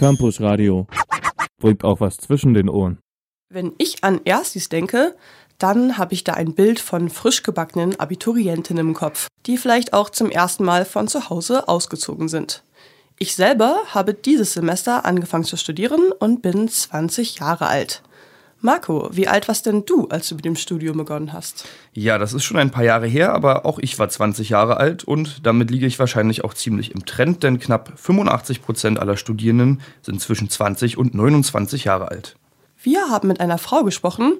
Campus Radio. Bringt auch was zwischen den Ohren. Wenn ich an Erstis denke, dann habe ich da ein Bild von frisch gebackenen Abiturientinnen im Kopf, die vielleicht auch zum ersten Mal von zu Hause ausgezogen sind. Ich selber habe dieses Semester angefangen zu studieren und bin 20 Jahre alt. Marco, wie alt warst denn du, als du mit dem Studium begonnen hast? Ja, das ist schon ein paar Jahre her, aber auch ich war 20 Jahre alt und damit liege ich wahrscheinlich auch ziemlich im Trend, denn knapp 85 Prozent aller Studierenden sind zwischen 20 und 29 Jahre alt. Wir haben mit einer Frau gesprochen,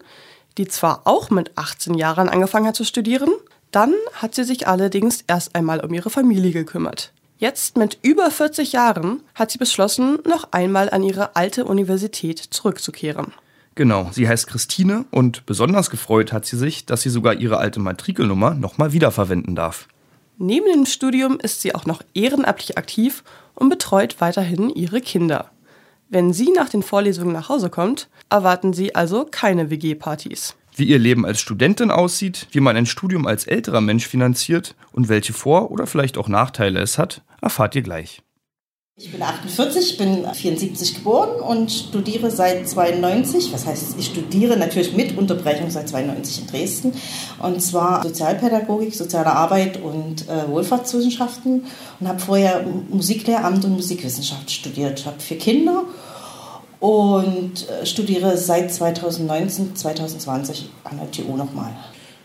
die zwar auch mit 18 Jahren angefangen hat zu studieren, dann hat sie sich allerdings erst einmal um ihre Familie gekümmert. Jetzt mit über 40 Jahren hat sie beschlossen, noch einmal an ihre alte Universität zurückzukehren. Genau, sie heißt Christine und besonders gefreut hat sie sich, dass sie sogar ihre alte Matrikelnummer nochmal wiederverwenden darf. Neben dem Studium ist sie auch noch ehrenamtlich aktiv und betreut weiterhin ihre Kinder. Wenn sie nach den Vorlesungen nach Hause kommt, erwarten sie also keine WG-Partys. Wie ihr Leben als Studentin aussieht, wie man ein Studium als älterer Mensch finanziert und welche Vor- oder vielleicht auch Nachteile es hat, erfahrt ihr gleich. Ich bin 48, bin 74 geboren und studiere seit 92. Was heißt, ich studiere natürlich mit Unterbrechung seit 92 in Dresden. Und zwar Sozialpädagogik, soziale Arbeit und äh, Wohlfahrtswissenschaften. Und habe vorher Musiklehramt und Musikwissenschaft studiert. Ich habe vier Kinder und äh, studiere seit 2019, 2020 an der TU nochmal.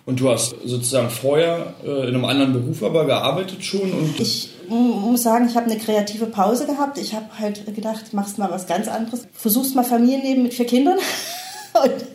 Und du hast sozusagen vorher äh, in einem anderen Beruf aber gearbeitet schon? Und ich muss sagen, ich habe eine kreative Pause gehabt. Ich habe halt gedacht, machst mal was ganz anderes. Versuchst mal Familienleben mit vier Kindern. und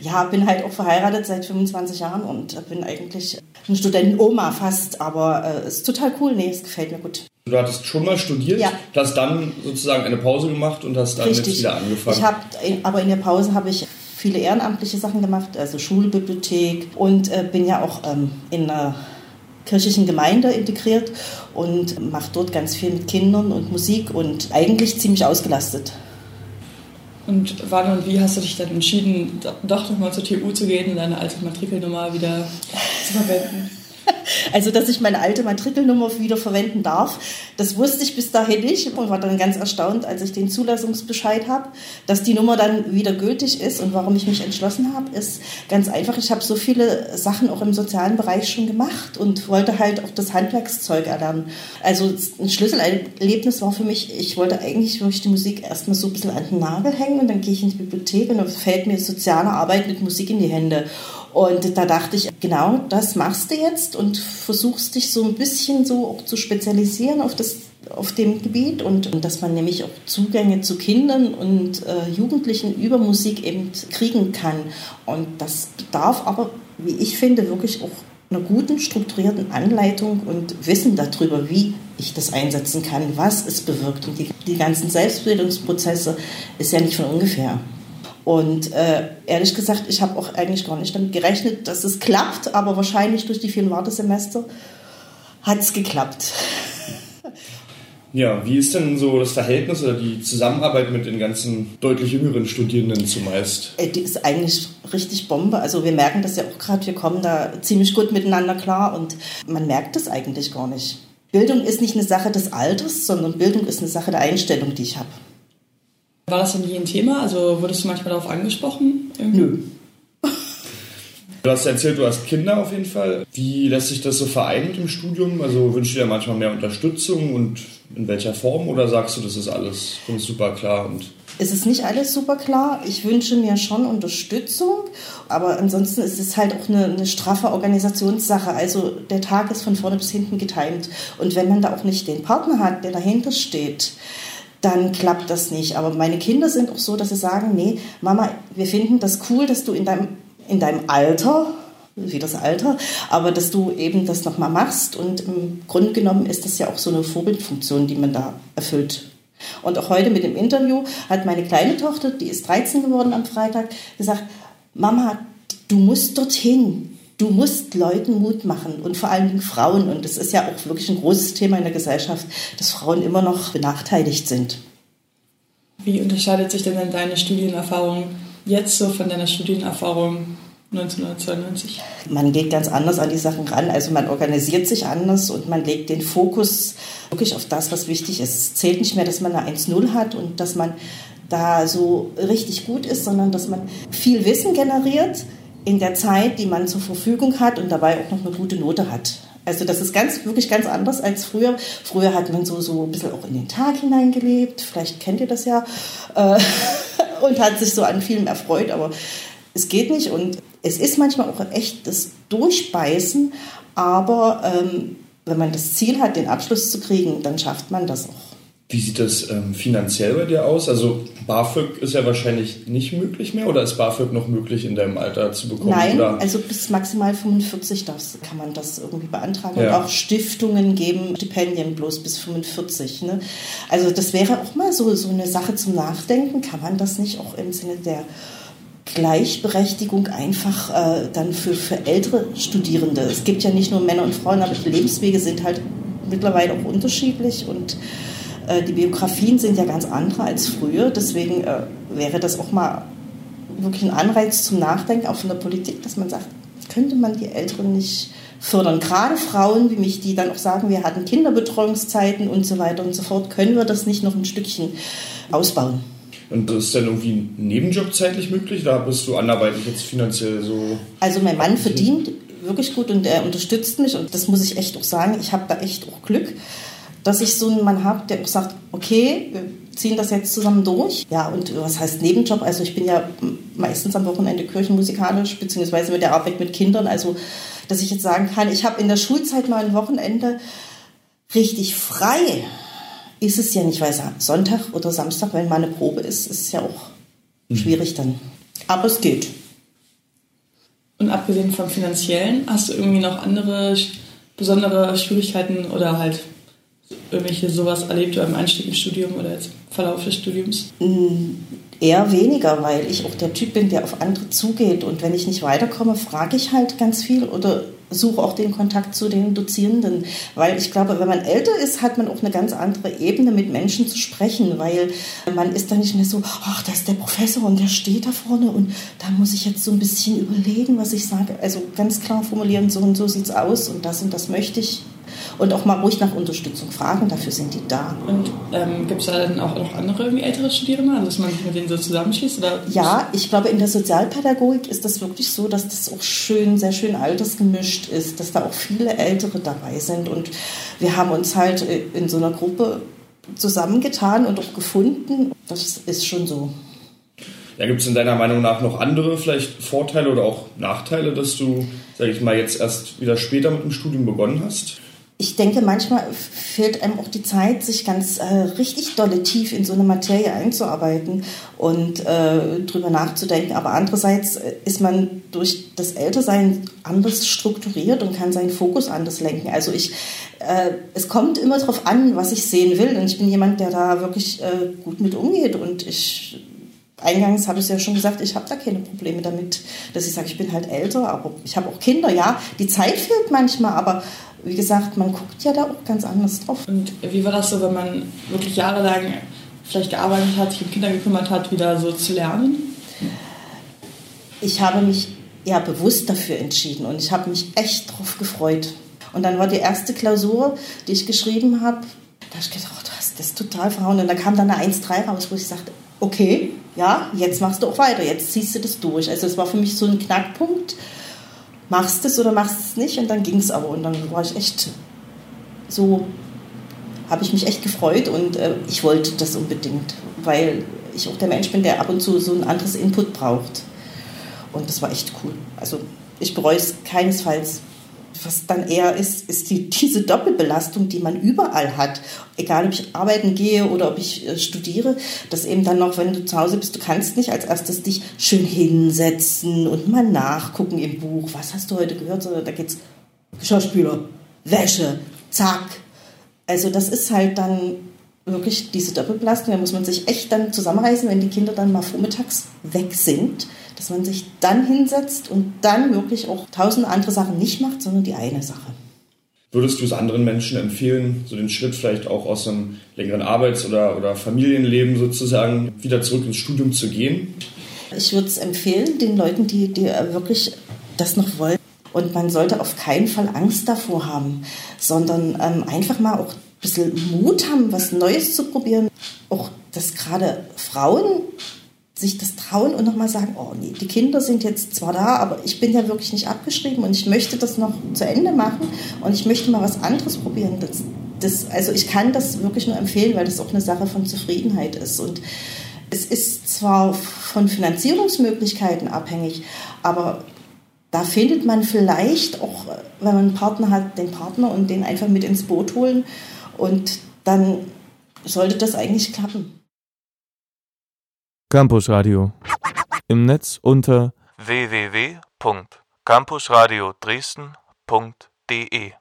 ja, bin halt auch verheiratet seit 25 Jahren und bin eigentlich eine Studentenoma fast. Aber es äh, ist total cool. Nee, es gefällt mir gut. Du hattest schon mal studiert, ja. hast dann sozusagen eine Pause gemacht und hast dann Richtig. jetzt wieder angefangen. Ich hab, aber in der Pause habe ich viele ehrenamtliche Sachen gemacht, also Schulbibliothek und äh, bin ja auch ähm, in einer kirchlichen Gemeinde integriert und mache dort ganz viel mit Kindern und Musik und eigentlich ziemlich ausgelastet. Und wann und wie hast du dich dann entschieden, doch nochmal zur TU zu gehen und deine alte Matrikelnummer wieder zu verwenden? Also, dass ich meine alte Matrikelnummer wieder verwenden darf, das wusste ich bis dahin nicht und war dann ganz erstaunt, als ich den Zulassungsbescheid habe, dass die Nummer dann wieder gültig ist. Und warum ich mich entschlossen habe, ist ganz einfach. Ich habe so viele Sachen auch im sozialen Bereich schon gemacht und wollte halt auch das Handwerkszeug erlernen. Also, ein Schlüsselerlebnis war für mich, ich wollte eigentlich durch die Musik erstmal so ein bisschen an den Nagel hängen und dann gehe ich in die Bibliothek und dann fällt mir soziale Arbeit mit Musik in die Hände. Und da dachte ich, genau das machst du jetzt und versuchst dich so ein bisschen so auch zu spezialisieren auf das auf dem Gebiet und, und dass man nämlich auch Zugänge zu Kindern und äh, Jugendlichen über Musik eben kriegen kann. Und das bedarf aber, wie ich finde, wirklich auch einer guten, strukturierten Anleitung und Wissen darüber, wie ich das einsetzen kann, was es bewirkt. Und die, die ganzen Selbstbildungsprozesse ist ja nicht von ungefähr. Und äh, ehrlich gesagt, ich habe auch eigentlich gar nicht damit gerechnet, dass es klappt, aber wahrscheinlich durch die vielen Wartesemester hat es geklappt. Ja, wie ist denn so das Verhältnis oder die Zusammenarbeit mit den ganzen deutlich jüngeren Studierenden zumeist? Äh, die ist eigentlich richtig Bombe. Also wir merken das ja auch gerade, wir kommen da ziemlich gut miteinander klar und man merkt das eigentlich gar nicht. Bildung ist nicht eine Sache des Alters, sondern Bildung ist eine Sache der Einstellung, die ich habe. War das denn je ein Thema? Also wurdest du manchmal darauf angesprochen? Irgendwie? Nö. Du hast erzählt, du hast Kinder auf jeden Fall. Wie lässt sich das so vereinen mit dem Studium? Also wünschst du dir manchmal mehr Unterstützung und in welcher Form? Oder sagst du, das ist alles super klar? Und es ist nicht alles super klar. Ich wünsche mir schon Unterstützung, aber ansonsten ist es halt auch eine, eine, straffe Organisationssache. Also der Tag ist von vorne bis hinten getimt. Und wenn man da auch nicht den Partner hat, der dahinter steht, dann klappt das nicht. Aber meine Kinder sind auch so, dass sie sagen, nee, Mama, wir finden das cool, dass du in deinem, in deinem Alter, wie das Alter, aber dass du eben das nochmal machst. Und im Grunde genommen ist das ja auch so eine Vorbildfunktion, die man da erfüllt. Und auch heute mit dem Interview hat meine kleine Tochter, die ist 13 geworden am Freitag, gesagt, Mama, du musst dorthin. Du musst Leuten Mut machen und vor allen Dingen Frauen. Und es ist ja auch wirklich ein großes Thema in der Gesellschaft, dass Frauen immer noch benachteiligt sind. Wie unterscheidet sich denn deine Studienerfahrung jetzt so von deiner Studienerfahrung 1992? Man geht ganz anders an die Sachen ran. Also man organisiert sich anders und man legt den Fokus wirklich auf das, was wichtig ist. Es zählt nicht mehr, dass man eine 1-0 hat und dass man da so richtig gut ist, sondern dass man viel Wissen generiert in der Zeit, die man zur Verfügung hat und dabei auch noch eine gute Note hat. Also das ist ganz, wirklich ganz anders als früher. Früher hat man so, so ein bisschen auch in den Tag hineingelebt. Vielleicht kennt ihr das ja. Äh, und hat sich so an vielem erfreut, aber es geht nicht. Und es ist manchmal auch echt das Durchbeißen, aber ähm, wenn man das Ziel hat, den Abschluss zu kriegen, dann schafft man das auch. Wie sieht das ähm, finanziell bei dir aus? Also BAföG ist ja wahrscheinlich nicht möglich mehr oder ist BAföG noch möglich in deinem Alter zu bekommen? Nein, oder? also bis maximal 45 das kann man das irgendwie beantragen. Ja. Und auch Stiftungen geben Stipendien bloß bis 45. Ne? Also das wäre auch mal so, so eine Sache zum Nachdenken. Kann man das nicht auch im Sinne der Gleichberechtigung einfach äh, dann für, für ältere Studierende? Es gibt ja nicht nur Männer und Frauen, aber die Lebenswege sind halt mittlerweile auch unterschiedlich und die Biografien sind ja ganz andere als früher. Deswegen äh, wäre das auch mal wirklich ein Anreiz zum Nachdenken, auch von der Politik, dass man sagt, könnte man die Älteren nicht fördern? Gerade Frauen wie mich, die dann auch sagen, wir hatten Kinderbetreuungszeiten und so weiter und so fort, können wir das nicht noch ein Stückchen ausbauen? Und das ist dann irgendwie ein Nebenjob zeitlich möglich? Da bist du anderweitig jetzt finanziell so? Also mein Mann verdient wirklich gut und er unterstützt mich und das muss ich echt auch sagen, ich habe da echt auch Glück, dass ich so einen Mann habe, der auch sagt, okay, wir ziehen das jetzt zusammen durch. Ja, und was heißt Nebenjob? Also ich bin ja meistens am Wochenende kirchenmusikalisch, beziehungsweise mit der Arbeit mit Kindern. Also, dass ich jetzt sagen kann, ich habe in der Schulzeit mal ein Wochenende richtig frei. Ist es ja nicht, weil Sonntag oder Samstag, wenn mal eine Probe ist, ist es ja auch schwierig dann. Aber es geht. Und abgesehen vom finanziellen, hast du irgendwie noch andere besondere Schwierigkeiten oder halt irgendwelche sowas erlebt beim Einstieg ins Studium oder jetzt Verlauf des Studiums? Eher weniger, weil ich auch der Typ bin, der auf andere zugeht. Und wenn ich nicht weiterkomme, frage ich halt ganz viel oder suche auch den Kontakt zu den Dozierenden. Weil ich glaube, wenn man älter ist, hat man auch eine ganz andere Ebene, mit Menschen zu sprechen. Weil man ist dann nicht mehr so, ach, da ist der Professor und der steht da vorne und da muss ich jetzt so ein bisschen überlegen, was ich sage. Also ganz klar formulieren, so und so sieht es aus und das und das möchte ich. Und auch mal ruhig nach Unterstützung fragen, dafür sind die da. Und ähm, gibt es da dann auch noch andere irgendwie ältere Studierende, also dass man sich mit denen so zusammenschließt? Oder Ja, ich glaube, in der Sozialpädagogik ist das wirklich so, dass das auch schön, sehr schön altersgemischt ist, dass da auch viele Ältere dabei sind. Und wir haben uns halt äh, in so einer Gruppe zusammengetan und auch gefunden. Das ist schon so. Ja, gibt es in deiner Meinung nach noch andere vielleicht Vorteile oder auch Nachteile, dass du, sag ich mal, jetzt erst wieder später mit dem Studium begonnen hast? Ich denke, manchmal fehlt einem auch die Zeit, sich ganz äh, richtig dolle tief in so eine Materie einzuarbeiten und äh, drüber nachzudenken. Aber andererseits äh, ist man durch das Ältersein anders strukturiert und kann seinen Fokus anders lenken. Also ich, äh, es kommt immer darauf an, was ich sehen will. Und ich bin jemand, der da wirklich äh, gut mit umgeht. Und ich Eingangs habe ich es ja schon gesagt, ich habe da keine Probleme damit, dass ich sage, ich bin halt älter, aber ich habe auch Kinder, ja. Die Zeit fehlt manchmal, aber wie gesagt, man guckt ja da auch ganz anders drauf. Und wie war das so, wenn man wirklich jahrelang vielleicht gearbeitet hat, sich um Kinder gekümmert hat, wieder so zu lernen? Ich habe mich ja bewusst dafür entschieden und ich habe mich echt drauf gefreut. Und dann war die erste Klausur, die ich geschrieben habe, da habe ich gedacht, oh, du hast das total verhauen. Und da kam dann eine 1-3 raus, wo ich sagte, okay, ja, jetzt machst du auch weiter, jetzt ziehst du das durch. Also es war für mich so ein Knackpunkt, machst es oder machst es nicht und dann ging es aber. Und dann war ich echt so, habe ich mich echt gefreut und äh, ich wollte das unbedingt, weil ich auch der Mensch bin, der ab und zu so ein anderes Input braucht. Und das war echt cool. Also ich bereue es keinesfalls. Was dann eher ist, ist die, diese Doppelbelastung, die man überall hat. Egal, ob ich arbeiten gehe oder ob ich äh, studiere, dass eben dann noch, wenn du zu Hause bist, du kannst nicht als erstes dich schön hinsetzen und mal nachgucken im Buch. Was hast du heute gehört? Sondern da geht's Schauspieler, Wäsche, zack. Also das ist halt dann wirklich diese Doppelbelastung. Da muss man sich echt dann zusammenreißen, wenn die Kinder dann mal vormittags weg sind, dass man sich dann hinsetzt und dann wirklich auch tausend andere Sachen nicht macht, sondern die eine Sache. Würdest du es anderen Menschen empfehlen, so den Schritt vielleicht auch aus einem längeren Arbeits- oder, oder Familienleben sozusagen wieder zurück ins Studium zu gehen? Ich würde es empfehlen, den Leuten, die, die wirklich das noch wollen. Und man sollte auf keinen Fall Angst davor haben, sondern ähm, einfach mal auch bisschen Mut haben, was Neues zu probieren. Auch, dass gerade Frauen sich das trauen und nochmal sagen, oh nee, die Kinder sind jetzt zwar da, aber ich bin ja wirklich nicht abgeschrieben und ich möchte das noch zu Ende machen und ich möchte mal was anderes probieren. Das, das, also ich kann das wirklich nur empfehlen, weil das auch eine Sache von Zufriedenheit ist. Und es ist zwar von Finanzierungsmöglichkeiten abhängig, aber da findet man vielleicht auch, wenn man einen Partner hat, den Partner und den einfach mit ins Boot holen und dann sollte das eigentlich klappen. Campus Radio. Im Netz unter www.campusradio Dresden.de